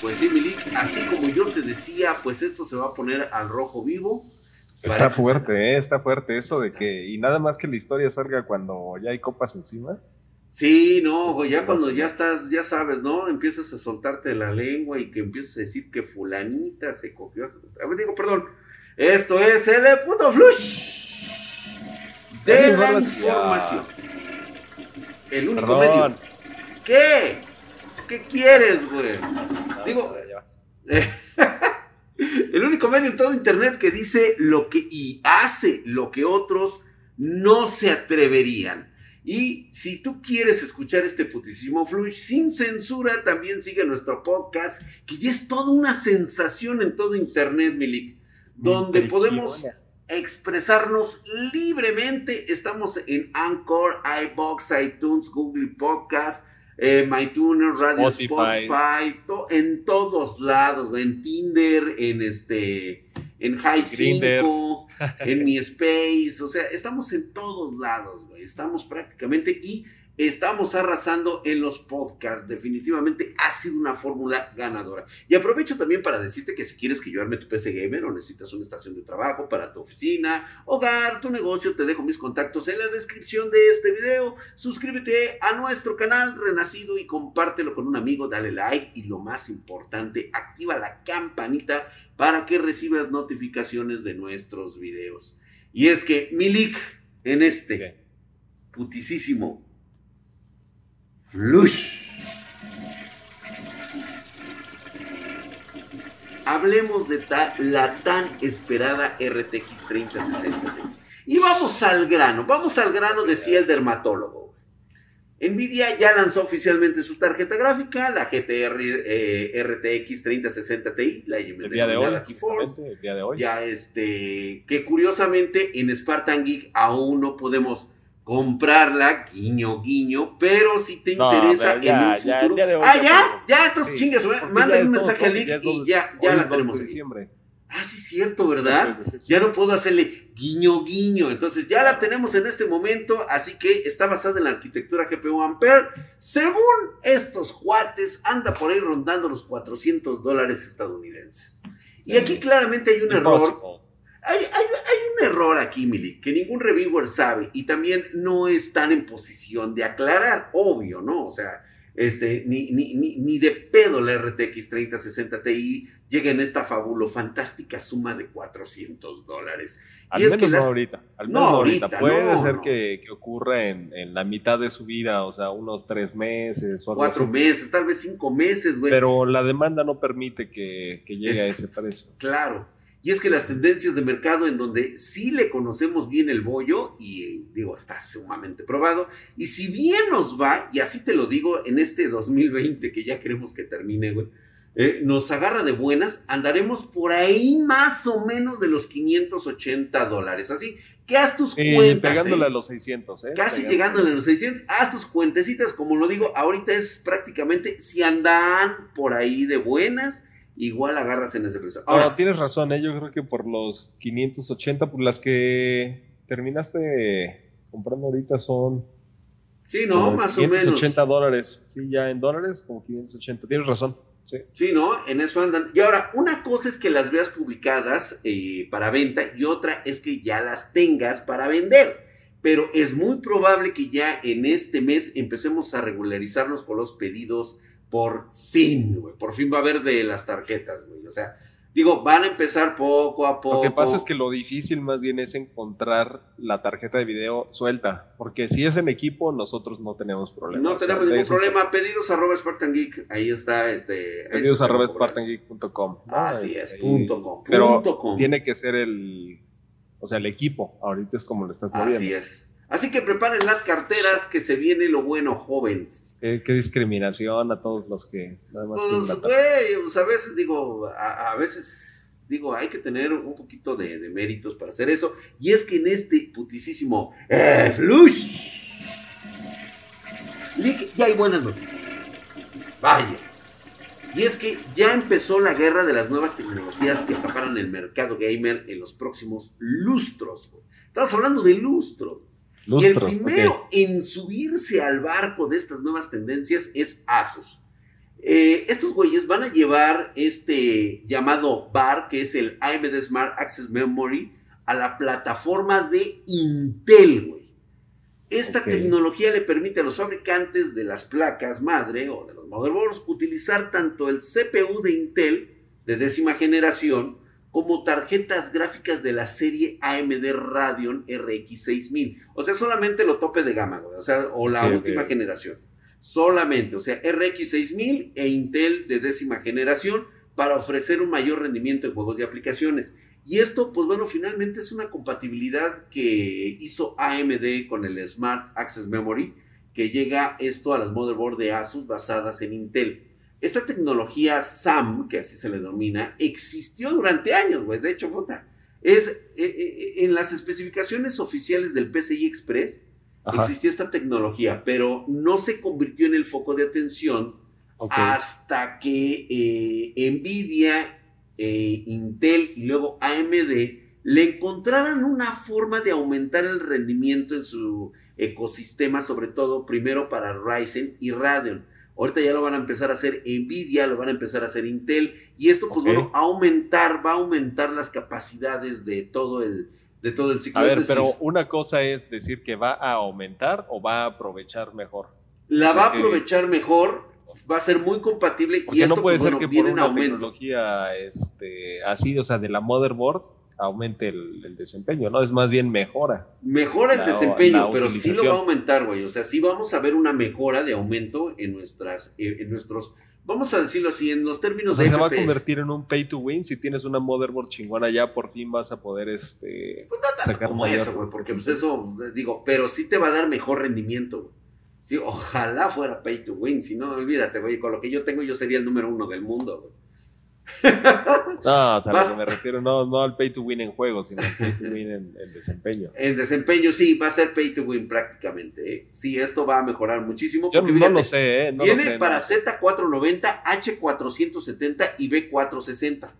pues sí, Milik, así como yo te decía, pues esto se va a poner al rojo vivo. Está fuerte, ¿eh? está fuerte eso de que, y nada más que la historia salga cuando ya hay copas encima. Sí, no, ya cuando ya estás, ya sabes, ¿no? Empiezas a soltarte la lengua y que empiezas a decir que fulanita se cogió. A ver, digo, perdón. Esto es el puto flush de la información. El único medio. ¿Qué? ¿Qué quieres, güey? Digo, el único medio en todo internet que dice lo que y hace lo que otros no se atreverían. Y si tú quieres escuchar este putísimo flush sin censura, también sigue nuestro podcast, que ya es toda una sensación en todo internet, Milik, donde podemos expresarnos libremente. Estamos en Anchor, iBox, iTunes, Google Podcast, eh, MyTuner, Radio Spotify, en todos lados, en Tinder, en este, en High 5, en Mi Space, o sea, estamos en todos lados, güey, estamos prácticamente y Estamos arrasando en los podcasts. Definitivamente ha sido una fórmula ganadora. Y aprovecho también para decirte que si quieres que yo arme tu PC Gamer o necesitas una estación de trabajo para tu oficina, hogar, tu negocio, te dejo mis contactos en la descripción de este video. Suscríbete a nuestro canal Renacido y compártelo con un amigo. Dale like y lo más importante, activa la campanita para que recibas notificaciones de nuestros videos. Y es que Milik en este putisísimo Flush. Hablemos de la tan esperada RTX 3060 Y vamos al grano, vamos al grano, decía el dermatólogo. Nvidia ya lanzó oficialmente su tarjeta gráfica, la GTR eh, RTX 3060 Ti, la el día de hoy, el día de hoy. Ya este, que curiosamente en Spartan Geek aún no podemos comprarla, guiño, guiño, pero si te interesa en un futuro. ah, ya, ya, entonces chingas, mándame un mensaje al link y ya, ya la tenemos. Ah, sí, cierto, ¿verdad? Ya no puedo hacerle guiño, guiño. Entonces ya la tenemos en este momento, así que está basada en la arquitectura GPU Ampere. Según estos cuates, anda por ahí rondando los 400 dólares estadounidenses. Y aquí claramente hay un error hay, un error aquí, Mili, que ningún reviewer sabe y también no están en posición de aclarar, obvio, ¿no? O sea, este, ni, ni, ni, de pedo la RTX 3060 Ti llega en esta fabulo fantástica suma de 400 dólares. Al menos no ahorita, al menos no ahorita. Puede ser que, ocurra en, la mitad de su vida, o sea, unos tres meses o Cuatro meses, tal vez cinco meses, güey. Pero la demanda no permite que, llegue a ese precio. Claro. Y es que las tendencias de mercado en donde sí le conocemos bien el bollo, y digo, está sumamente probado, y si bien nos va, y así te lo digo, en este 2020 que ya queremos que termine, güey, eh, nos agarra de buenas, andaremos por ahí más o menos de los 580 dólares. Así que haz tus cuentas. Pegándole ¿eh? a los 600, ¿eh? Casi llegándole a los 600. Haz tus cuentecitas, como lo digo, ahorita es prácticamente si andan por ahí de buenas igual agarras en ese precio. Ahora, tienes razón, ¿eh? yo creo que por los 580, por las que terminaste comprando ahorita son... Sí, no, más o menos. 580 dólares, sí, ya en dólares como 580, tienes razón. Sí. sí, ¿no? En eso andan. Y ahora, una cosa es que las veas publicadas eh, para venta y otra es que ya las tengas para vender. Pero es muy probable que ya en este mes empecemos a regularizarnos con los pedidos por fin, güey, por fin va a haber de las tarjetas, güey. O sea, digo, van a empezar poco a poco. Lo que pasa es que lo difícil más bien es encontrar la tarjeta de video suelta, porque si es en equipo, nosotros no tenemos problema. No tenemos ningún problema. Pedidos arroba Spartan Geek, ahí está. Este, Pedidos arroba SpartanGeek.com. Así es, punto com. Pero tiene que ser el, o sea, el equipo. Ahorita es como lo estás moviendo. Así es. Así que preparen las carteras que se viene lo bueno, joven. Qué, discriminación a todos los que nada más. Pues, güey, pues a veces digo, a, veces digo, hay que tener un poquito de, méritos para hacer eso. Y es que en este putisísimo eh, flush, ya hay buenas noticias. Vaya. Y es que ya empezó la guerra de las nuevas tecnologías que acaparan el mercado gamer en los próximos lustros. Estamos hablando de lustros y el primero en subirse al barco de estas nuevas tendencias es Asus. Eh, estos güeyes van a llevar este llamado BAR, que es el AMD Smart Access Memory, a la plataforma de Intel, güey. Esta tecnología le permite a los fabricantes de las placas madre o de los motherboards utilizar tanto el CPU de Intel de décima generación como tarjetas gráficas de la serie AMD Radeon RX 6000. O sea, solamente lo tope de gama, güey. O sea, o la última generación. Solamente, o sea, RX 6000 e Intel de décima generación para ofrecer un mayor rendimiento en juegos y aplicaciones. Y esto, pues bueno, finalmente es una compatibilidad que hizo AMD con el Smart Access Memory, que llega esto a las motherboard de Asus basadas en Intel. Esta tecnología SAM, que así se le denomina, existió durante años, güey. De hecho, puta, es eh, eh, eh, en las especificaciones oficiales del PCI Express existía esta tecnología, pero no se convirtió en el foco de atención hasta que Nvidia, Intel y luego AMD le encontraran una forma de aumentar el rendimiento en su ecosistema, sobre todo primero para Ryzen y Radeon. Ahorita ya lo van a empezar a hacer Nvidia, lo van a empezar a hacer Intel. Y esto, pues bueno, aumentar, va a aumentar las capacidades de todo el, de todo el ciclo. A ver, pero una cosa es decir que va a aumentar o va a aprovechar mejor. La va a aprovechar mejor, va a ser muy compatible y esto no puede pues, ser que por una tecnología este, así, o sea, de la motherboard aumente el, desempeño, ¿no? Es más bien mejora. Mejora el desempeño, pero sí lo va a aumentar, güey. O sea, sí vamos a ver una mejora de aumento en nuestras, eh, en nuestros, vamos a decirlo así, en los términos o sea, se va a convertir en un pay to win. Si tienes una motherboard chingona, ya por fin vas a poder este pues sacar como eso, güey, porque pues eso, digo, pero sí te va a dar mejor rendimiento, güey. Sí, ojalá fuera pay to win, si no, olvídate, güey, con lo que yo tengo yo sería el número uno del mundo, güey. No, o sea, lo que me refiero no, no al pay to win en juegos, sino al pay to win en, desempeño. En desempeño, sí, va a ser pay to win prácticamente. ¿eh? Sí, esto va a mejorar muchísimo. Yo no lo sé, ¿eh? viene para Z490, H470 y B460.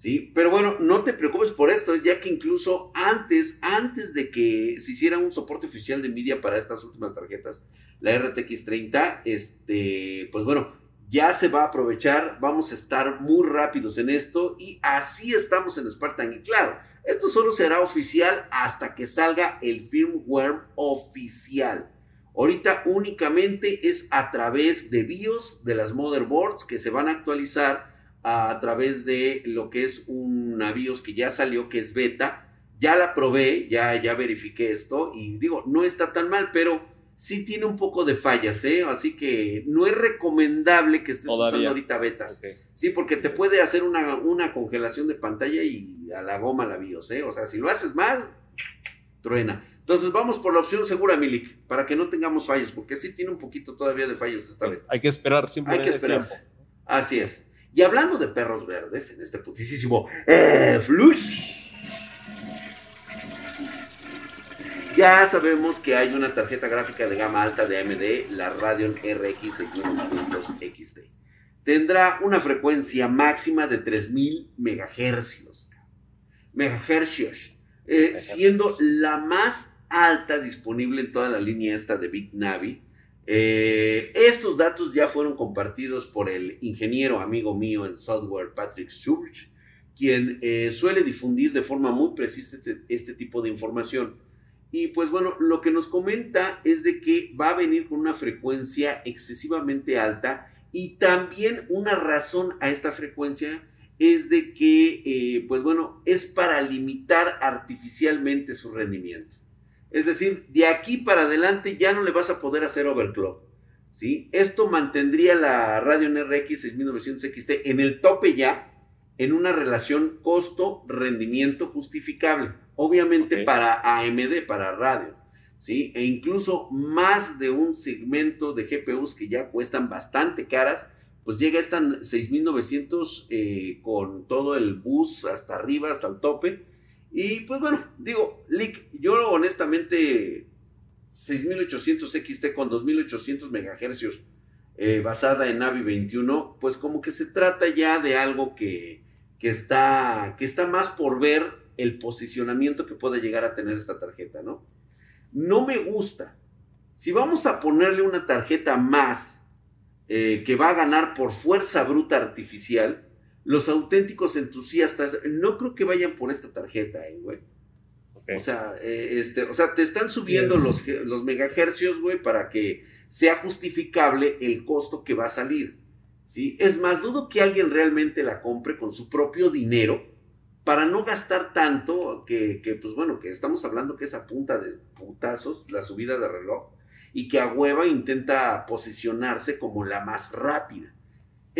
¿Sí? Pero bueno, no te preocupes por esto, ya que incluso antes, antes de que se hiciera un soporte oficial de Nvidia para estas últimas tarjetas, la RTX 30, este, pues bueno, ya se va a aprovechar, vamos a estar muy rápidos en esto y así estamos en Spartan. Y claro, esto solo será oficial hasta que salga el firmware oficial. Ahorita únicamente es a través de BIOS de las motherboards que se van a actualizar a, través de lo que es una BIOS que ya salió, que es beta. Ya la probé, ya, ya verifiqué esto y digo, no está tan mal, pero sí tiene un poco de fallas, ¿eh? Así que no es recomendable que estés usando ahorita betas. Sí, porque te puede hacer una, una, congelación de pantalla y a la goma la BIOS, ¿eh? O sea, si lo haces mal, truena. Entonces vamos por la opción segura, Milik, para que no tengamos fallos, porque sí tiene un poquito todavía de fallos esta vez. Hay que esperar simplemente. Hay que esperarse. Así es. Y hablando de perros verdes, en este putisísimo eh, Flush. Ya sabemos que hay una tarjeta gráfica de gama alta de AMD, la Radeon RX 6900 XT. Tendrá una frecuencia máxima de 3000 MHz. Megahercios. Eh, siendo la más alta disponible en toda la línea esta de Big Navi. Eh, estos datos ya fueron compartidos por el ingeniero amigo mío en software Patrick Surge, quien eh, suele difundir de forma muy precisa este, este tipo de información. Y pues bueno, lo que nos comenta es de que va a venir con una frecuencia excesivamente alta y también una razón a esta frecuencia es de que, eh, pues bueno, es para limitar artificialmente su rendimiento. Es decir, de aquí para adelante ya no le vas a poder hacer overclock. ¿sí? Esto mantendría la Radeon RX 6900 XT en el tope ya, en una relación costo-rendimiento justificable. Obviamente para AMD, para radio. ¿sí? E incluso más de un segmento de GPUs que ya cuestan bastante caras, pues llega a esta 6900 eh, con todo el bus hasta arriba, hasta el tope. Y pues bueno, digo, Lick, yo honestamente 6800 XT con 2800 MHz eh, basada en Navi 21, pues como que se trata ya de algo que, que, está, que está más por ver el posicionamiento que puede llegar a tener esta tarjeta, ¿no? No me gusta. Si vamos a ponerle una tarjeta más eh, que va a ganar por fuerza bruta artificial, los auténticos entusiastas no creo que vayan por esta tarjeta, eh, güey. O sea, eh, este, o sea, te están subiendo los, los megahercios, güey, para que sea justificable el costo que va a salir. ¿sí? Es más, dudo que alguien realmente la compre con su propio dinero para no gastar tanto, que, que, pues bueno, que estamos hablando que es a punta de putazos la subida de reloj y que a hueva intenta posicionarse como la más rápida.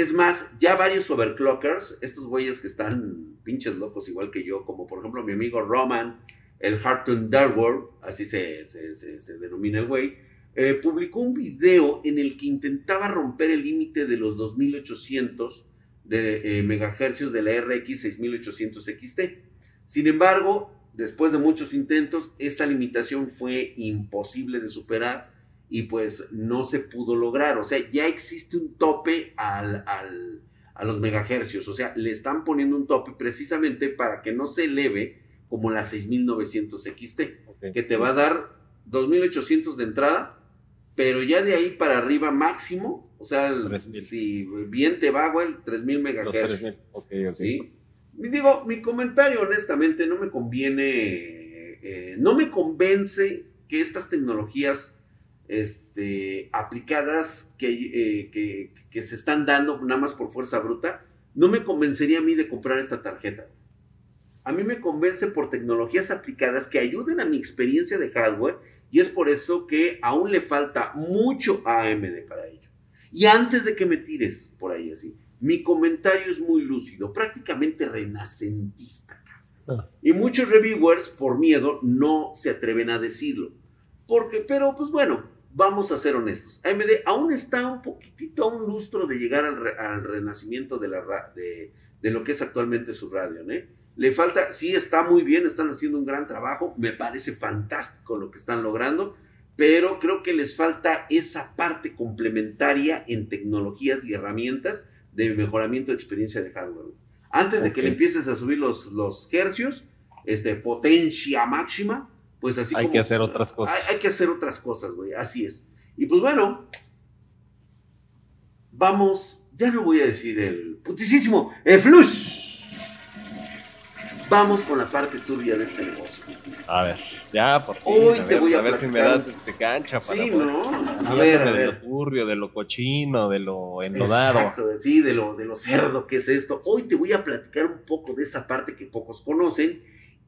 Es más, ya varios overclockers, estos güeyes que están pinches locos igual que yo, como por ejemplo mi amigo Roman, el Harton Darward, así se, se, denomina el güey, eh, publicó un video en el que intentaba romper el límite de los 2800 de, eh, megahercios de la RX 6800 XT. Sin embargo, después de muchos intentos, esta limitación fue imposible de superar y pues no se pudo lograr. O sea, ya existe un tope al, a los megahercios. O sea, le están poniendo un tope precisamente para que no se eleve como la 6900 XT, que te va a dar 2800 de entrada, pero ya de ahí para arriba máximo, o sea, si bien te va, güey, 3000 megahercios. ¿sí? Digo, mi comentario honestamente no me conviene, eh, no me convence que estas tecnologías este, aplicadas eh, que, que, se están dando nada más por fuerza bruta, no me convencería a mí de comprar esta tarjeta. A mí me convence por tecnologías aplicadas que ayuden a mi experiencia de hardware y es por eso que aún le falta mucho AMD para ello. Y antes de que me tires por ahí así, mi comentario es muy lúcido, prácticamente renacentista. Ah. Y muchos reviewers, por miedo, no se atreven a decirlo. Porque, pero pues bueno, vamos a ser honestos. AMD aún está un poquitito a un lustro de llegar al, renacimiento de, la, de, de, lo que es actualmente su radio. ¿eh? Le falta, sí está muy bien, están haciendo un gran trabajo, me parece fantástico lo que están logrando, pero creo que les falta esa parte complementaria en tecnologías y herramientas de mejoramiento de experiencia de hardware. Antes de que le empieces a subir los, los hercios, este, potencia máxima, pues así hay que hacer otras cosas. Hay, que hacer otras cosas, güey, así es. Y pues bueno, vamos, ya no voy a decir el putisísimo, el flush. Vamos con la parte turbia de este negocio. A ver, ya, por fin. Hoy te voy a, a ver si me das este cancha para. Sí, ¿no? A ver, De lo turbio, de lo cochino, de lo enlodado. Exacto, sí, de lo, de lo cerdo que es esto. Hoy te voy a platicar un poco de esa parte que pocos conocen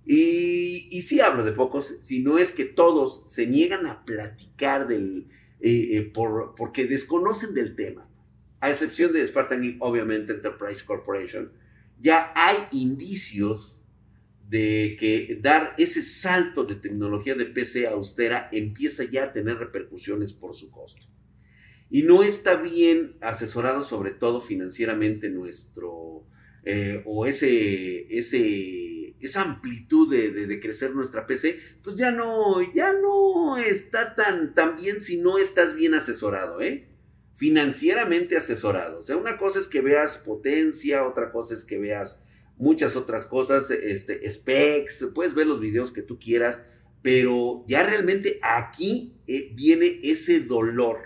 y, y sí hablo de pocos, si no es que todos se niegan a platicar del, eh, eh, por, porque desconocen del tema. A excepción de Spartan obviamente Enterprise Corporation, ya hay indicios de que dar ese salto de tecnología de PC austera empieza ya a tener repercusiones por su costo. Y no está bien asesorado sobre todo financieramente nuestro, eh, o ese, ese esa amplitud de, crecer nuestra PC, pues ya no, ya no está tan, tan bien si no estás bien asesorado, ¿eh? Financieramente asesorado. O sea, una cosa es que veas potencia, otra cosa es que veas muchas otras cosas, este, specs, puedes ver los videos que tú quieras, pero ya realmente aquí eh, viene ese dolor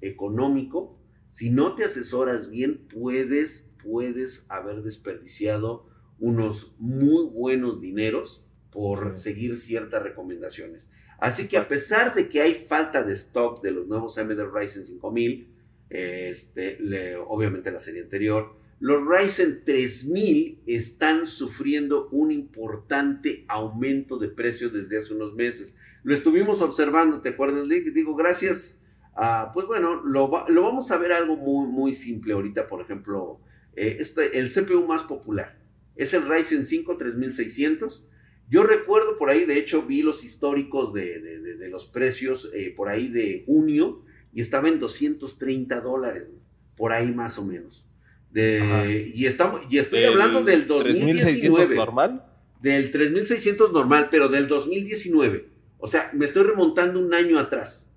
económico. Si no te asesoras bien, puedes, puedes haber desperdiciado unos muy buenos dineros por seguir ciertas recomendaciones. Así que a pesar de que hay falta de stock de los nuevos AMD Ryzen 5000, este, obviamente la serie anterior, los Ryzen 3000 están sufriendo un importante aumento de precio desde hace unos meses. Lo estuvimos observando, ¿te acuerdas, Digo, gracias a, pues bueno, lo, vamos a ver algo muy, muy simple ahorita, por ejemplo, eh, este, el CPU más popular, es el Ryzen 5 3600. Yo recuerdo por ahí, de hecho, vi los históricos de, los precios eh, por ahí de junio y estaba en 230 dólares, por ahí más o menos. y, estamos, y estoy hablando del 2019. normal? Del 3600 normal, pero del 2019. O sea, me estoy remontando un año atrás.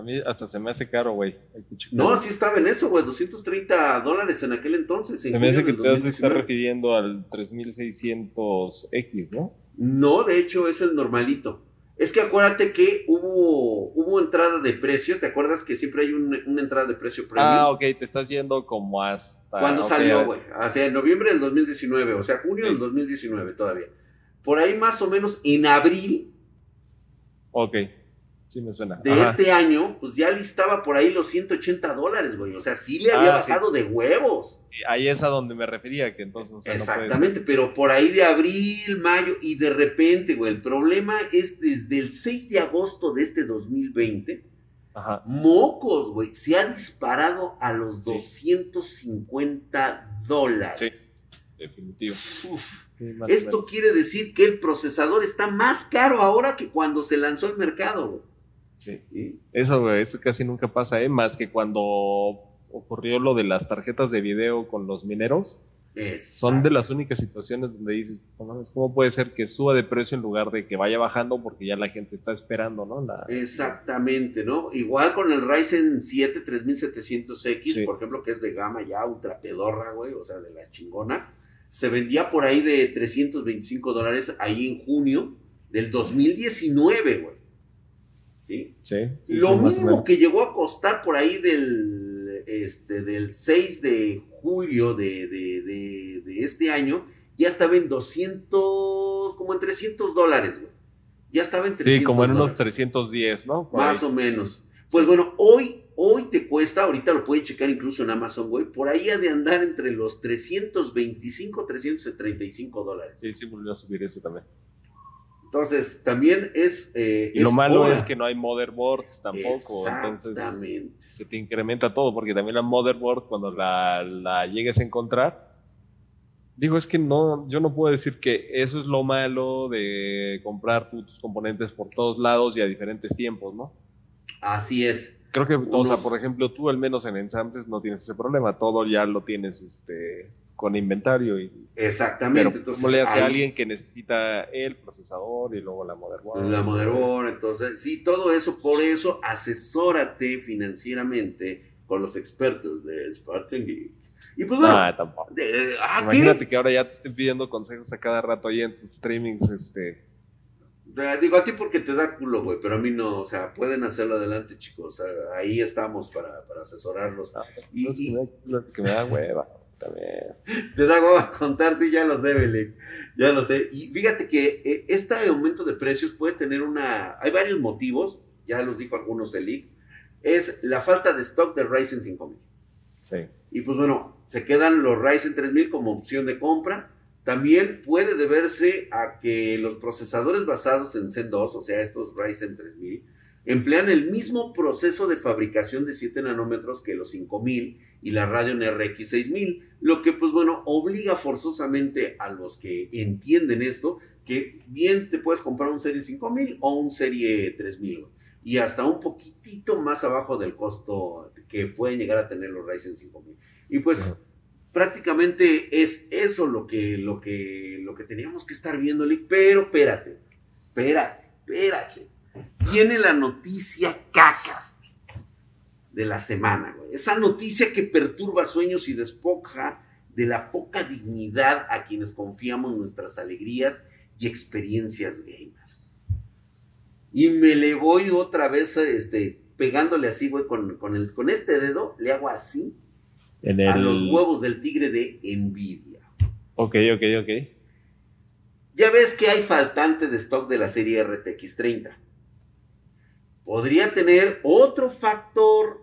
A mí hasta se me hace caro, güey. No, sí estaba en eso, güey. 230 dólares en aquel entonces. Se me hace que te estás refiriendo al 3600X, ¿no? No, de hecho es el normalito. Es que acuérdate que hubo, hubo entrada de precio, ¿te acuerdas que siempre hay una entrada de precio premium? Ah, ok, te estás yendo como hasta... ¿Cuándo salió, güey? Hacia noviembre del 2019, o sea, junio del 2019 todavía. Por ahí más o menos en abril. Ok. Sí me suena. De este año, pues ya listaba por ahí los 180 dólares, güey. O sea, sí le había ah, bajado de huevos. Sí, ahí es a donde me refería, que entonces. Exactamente, pero por ahí de abril, mayo, y de repente, güey, el problema es desde el 6 de agosto de este 2020. Ajá. Mocos, güey, se ha disparado a los 250 dólares. Sí, definitivo. Esto quiere decir que el procesador está más caro ahora que cuando se lanzó al mercado, Sí. Eso, eso casi nunca pasa, ¿eh? Más que cuando ocurrió lo de las tarjetas de video con los mineros. Son de las únicas situaciones donde dices, ¿cómo puede ser que suba de precio en lugar de que vaya bajando porque ya la gente está esperando, ¿no? Exactamente, ¿no? Igual con el Ryzen 7 3700X, por ejemplo, que es de gama ya ultra pedorra, güey, o sea, de la chingona. Se vendía por ahí de 325 dólares ahí en junio del 2019, güey. ¿Sí? Lo mismo que llegó a costar por ahí del, este, del 6 de julio de, este año, ya estaba en 200, como en 300 dólares, güey. Ya estaba en 300 Sí, como en unos 310, ¿no? Más o menos. Pues bueno, hoy, hoy te cuesta, ahorita lo pueden checar incluso en Amazon, güey, por ahí ha de andar entre los 325, 335 dólares. Sí, sí, volvió a subir ese también. Entonces, también es... Eh, y lo malo es que no hay motherboards tampoco, entonces se te incrementa todo, porque también la motherboard, cuando la, llegues a encontrar, digo, es que no, yo no puedo decir que eso es lo malo de comprar tus componentes por todos lados y a diferentes tiempos, ¿no? Así es. Creo que, o sea, por ejemplo, tú al menos en ensambles no tienes ese problema, todo ya lo tienes, este con inventario. Y, Exactamente. entonces, ¿Cómo le hace a alguien que necesita el procesador y luego la motherboard? La motherboard, entonces, sí, todo eso, por eso asesórate financieramente con los expertos de Spartan Geek. Y pues bueno, ah, tampoco. Ah, Imagínate que ahora ya te estén pidiendo consejos a cada rato ahí en tus streamings, este. Digo a ti porque te da culo, güey, pero a mí no, o sea, pueden hacerlo adelante, chicos. ahí estamos para, para asesorarlos. Ah, pues, y, que me da hueva. Te da a contar, sí, ya lo sé, Belén. Ya lo sé. Y fíjate que eh, este aumento de precios puede tener una. Hay varios motivos, ya los dijo algunos el Es la falta de stock de Ryzen 5000. Sí. Y pues bueno, se quedan los Ryzen 3000 como opción de compra. También puede deberse a que los procesadores basados en Zen 2, o sea, estos Ryzen 3000, emplean el mismo proceso de fabricación de 7 nanómetros que los 5000 y la Radeon RX 6000, lo que pues bueno, obliga forzosamente a los que entienden esto que bien te puedes comprar un Serie 5000 o un Serie 3000 y hasta un poquitito más abajo del costo que pueden llegar a tener los Ryzen 5000. Y pues prácticamente es eso lo que, lo que, lo que teníamos que estar viendo, pero espérate, espérate, espérate. Viene la noticia caca de la semana, Esa noticia que perturba sueños y despoja de la poca dignidad a quienes confiamos nuestras alegrías y experiencias gamers. Y me le voy otra vez este, pegándole así, güey, con, con, con este dedo, le hago así a los huevos del tigre de envidia. Ok, ok, ok. Ya ves que hay faltante de stock de la serie RTX 30 podría tener otro factor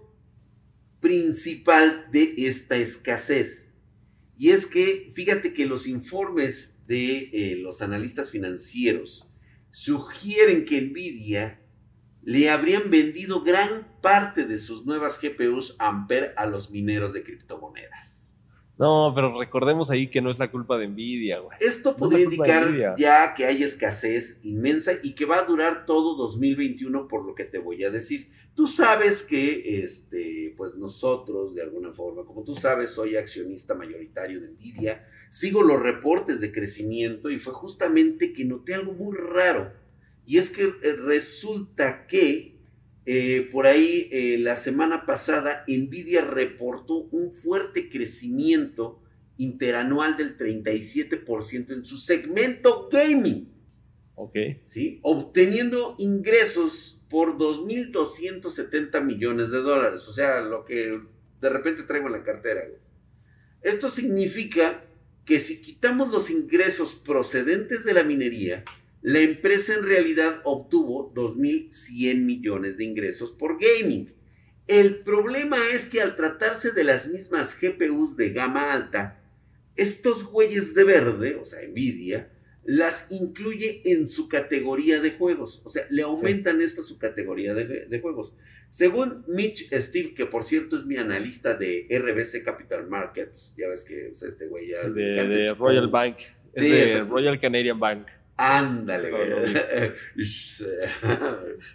principal de esta escasez. Y es que, fíjate que los informes de eh, los analistas financieros sugieren que Nvidia le habrían vendido gran parte de sus nuevas GPUs Ampere a los mineros de criptomonedas. No, pero recordemos ahí que no es la culpa de Nvidia, güey. Esto podría indicar ya que hay escasez inmensa y que va a durar todo 2021 por lo que te voy a decir. Tú sabes que, este, pues nosotros, de alguna forma, como tú sabes, soy accionista mayoritario de Nvidia, sigo los reportes de crecimiento y fue justamente que noté algo muy raro. Y es que resulta que eh, por ahí eh, la semana pasada Nvidia reportó un fuerte crecimiento interanual del 37% en su segmento gaming. Ok. ¿Sí? Obteniendo ingresos por 2.270 millones de dólares. O sea, lo que de repente traigo en la cartera. Esto significa que si quitamos los ingresos procedentes de la minería, la empresa en realidad obtuvo 2.100 millones de ingresos por gaming. El problema es que al tratarse de las mismas GPUs de gama alta, estos güeyes de verde, o sea, Nvidia, las incluye en su categoría de juegos. O sea, le aumentan esta su categoría de, juegos. Según Mitch Steve, que por cierto es mi analista de RBC Capital Markets, ya ves que este güey ya... De, Royal Bank. Es de Royal Canadian Bank. Ándale, güey.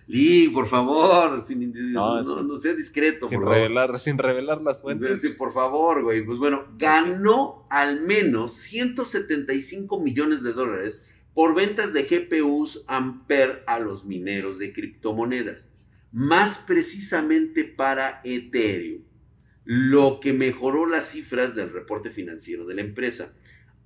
Lee, por favor, sin, no, no, sea discreto. Sin revelar, sin revelar las fuentes. Sí, por favor, güey. Pues bueno, ganó al menos 175 millones de dólares por ventas de GPUs Ampere a los mineros de criptomonedas. Más precisamente para Ethereum. Lo que mejoró las cifras del reporte financiero de la empresa.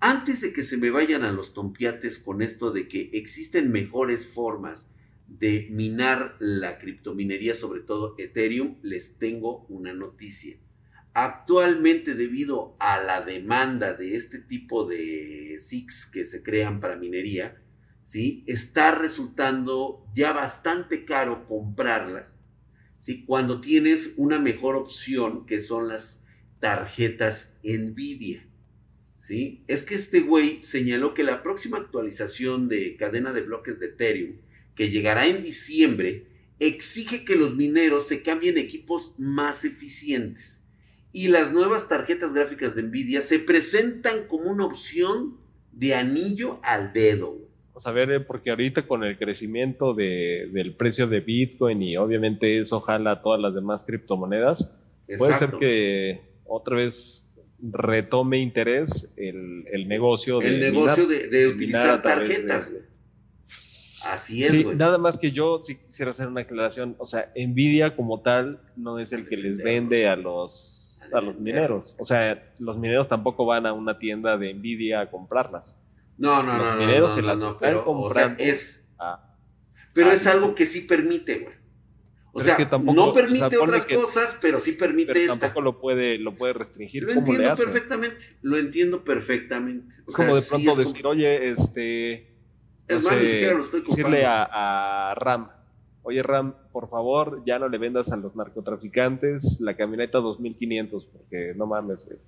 Antes de que se me vayan a los tompiates con esto de que existen mejores formas de minar la criptominería, sobre todo Ethereum, les tengo una noticia. Actualmente, debido a la demanda de este tipo de SIX que se crean para minería, ¿sí? está resultando ya bastante caro comprarlas. ¿sí? Cuando tienes una mejor opción que son las tarjetas Nvidia. ¿Sí? Es que este güey señaló que la próxima actualización de cadena de bloques de Ethereum, que llegará en diciembre, exige que los mineros se cambien equipos más eficientes. Y las nuevas tarjetas gráficas de Nvidia se presentan como una opción de anillo al dedo. Vamos a ver, eh, porque ahorita con el crecimiento del precio de Bitcoin y obviamente eso jala todas las demás criptomonedas, puede ser que otra vez retome interés el, el negocio de, el negocio de, utilizar tarjetas. Así es. Sí, nada más que yo sí quisiera hacer una aclaración. O sea, Nvidia como tal no es el que les vende a los, a los mineros. O sea, los mineros tampoco van a una tienda de Nvidia a comprarlas. No, no, no. Los mineros se las están comprando. es, pero es algo que sí permite, güey. O sea, no permite otras cosas, pero sí permite pero esta. Tampoco lo puede, lo puede restringir. Lo entiendo perfectamente. Lo entiendo perfectamente. Es como de pronto decir, oye, este. Es más, ni siquiera lo estoy Decirle a, Ram, oye Ram, por favor, ya no le vendas a los narcotraficantes la camioneta 2500, porque no mames, güey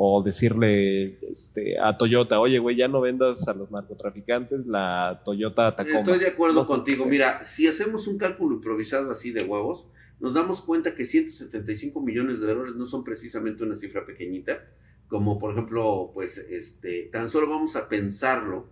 o decirle este, a Toyota, oye, güey, ya no vendas a los narcotraficantes la Toyota Tacoma. Estoy de acuerdo contigo. Mira, si hacemos un cálculo improvisado así de huevos, nos damos cuenta que 175 millones de dólares no son precisamente una cifra pequeñita, como por ejemplo, pues, este, tan solo vamos a pensarlo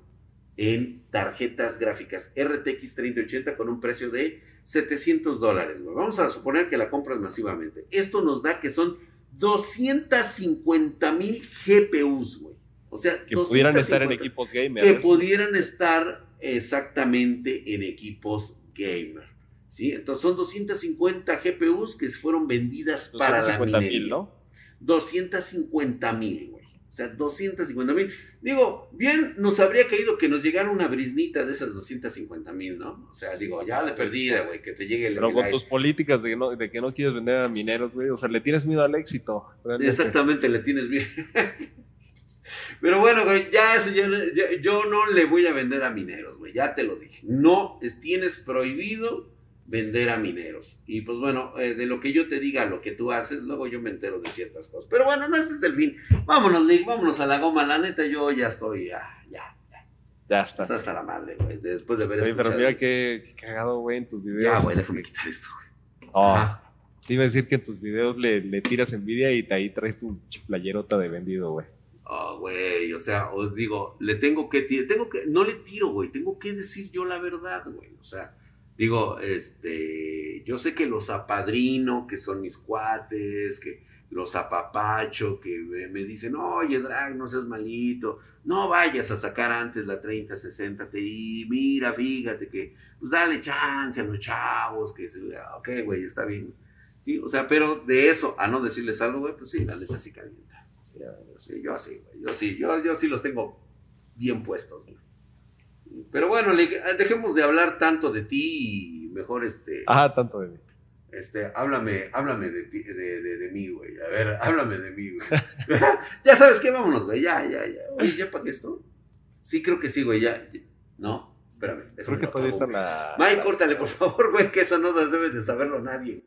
en tarjetas gráficas RTX 3080 con un precio de 700 dólares. Vamos a suponer que la compras masivamente. Esto nos da que son 250 mil GPUs, güey. O sea, que pudieran estar en equipos gamer. Que pudieran estar exactamente en equipos gamer. ¿Sí? Entonces son 250 GPUs que fueron vendidas para la minería. Mil, ¿no? 250 mil, o sea, 250 mil. Digo, bien nos habría caído que nos llegara una brisnita de esas 250 mil, ¿no? O sea, digo, ya de perdida, güey, que te llegue el. Pero con tus políticas de que, no, de que no quieres vender a mineros, güey. O sea, le tienes miedo al éxito. Exactamente, le tienes miedo. Pero bueno, güey, ya eso ya, yo no le voy a vender a mineros, güey, ya te lo dije. No, tienes prohibido vender a mineros. Y pues bueno, eh, de lo que yo te diga, lo que tú haces, luego yo me entero de ciertas cosas. Pero bueno, no, este es el fin. Vámonos, Nick, vámonos a la goma. La neta, yo ya estoy, ya, ya. Ya estás. hasta la madre, güey. Después de ver Oye, pero mira qué, cagado, güey, en tus videos. Ya, güey, déjame quitar esto, güey. Oh, te iba a decir que en tus videos le, le tiras envidia y ahí traes tu playerota de vendido, güey. Oh, güey, o sea, os digo, le tengo que, tengo que, no le tiro, güey, tengo que decir yo la verdad, güey, o sea, Digo, este, yo sé que los apadrino, que son mis cuates, que los apapacho, que me, dicen, oye, Drag, no seas malito, no vayas a sacar antes la 30, 60 y mira, fíjate que, pues dale chance a los chavos, que, ok, güey, está bien. Sí, o sea, pero de eso a no decirles algo, güey, pues sí, la neta sí calienta. Sí, yo sí, güey, yo sí, yo, yo sí los tengo bien puestos, güey. Pero bueno, dejemos de hablar tanto de ti y mejor este. Ah, tanto de mí. Este, háblame, háblame de, ti, de, de, mí, güey. A ver, háblame de mí, güey. ya sabes qué, vámonos, güey. Ya, ya, ya. Oye, ¿ya pagué esto? Sí, creo que sí, güey. Ya. No, espérame. Creo que todavía está la. Mike, córtale, por favor, güey, que eso no debe de saberlo nadie.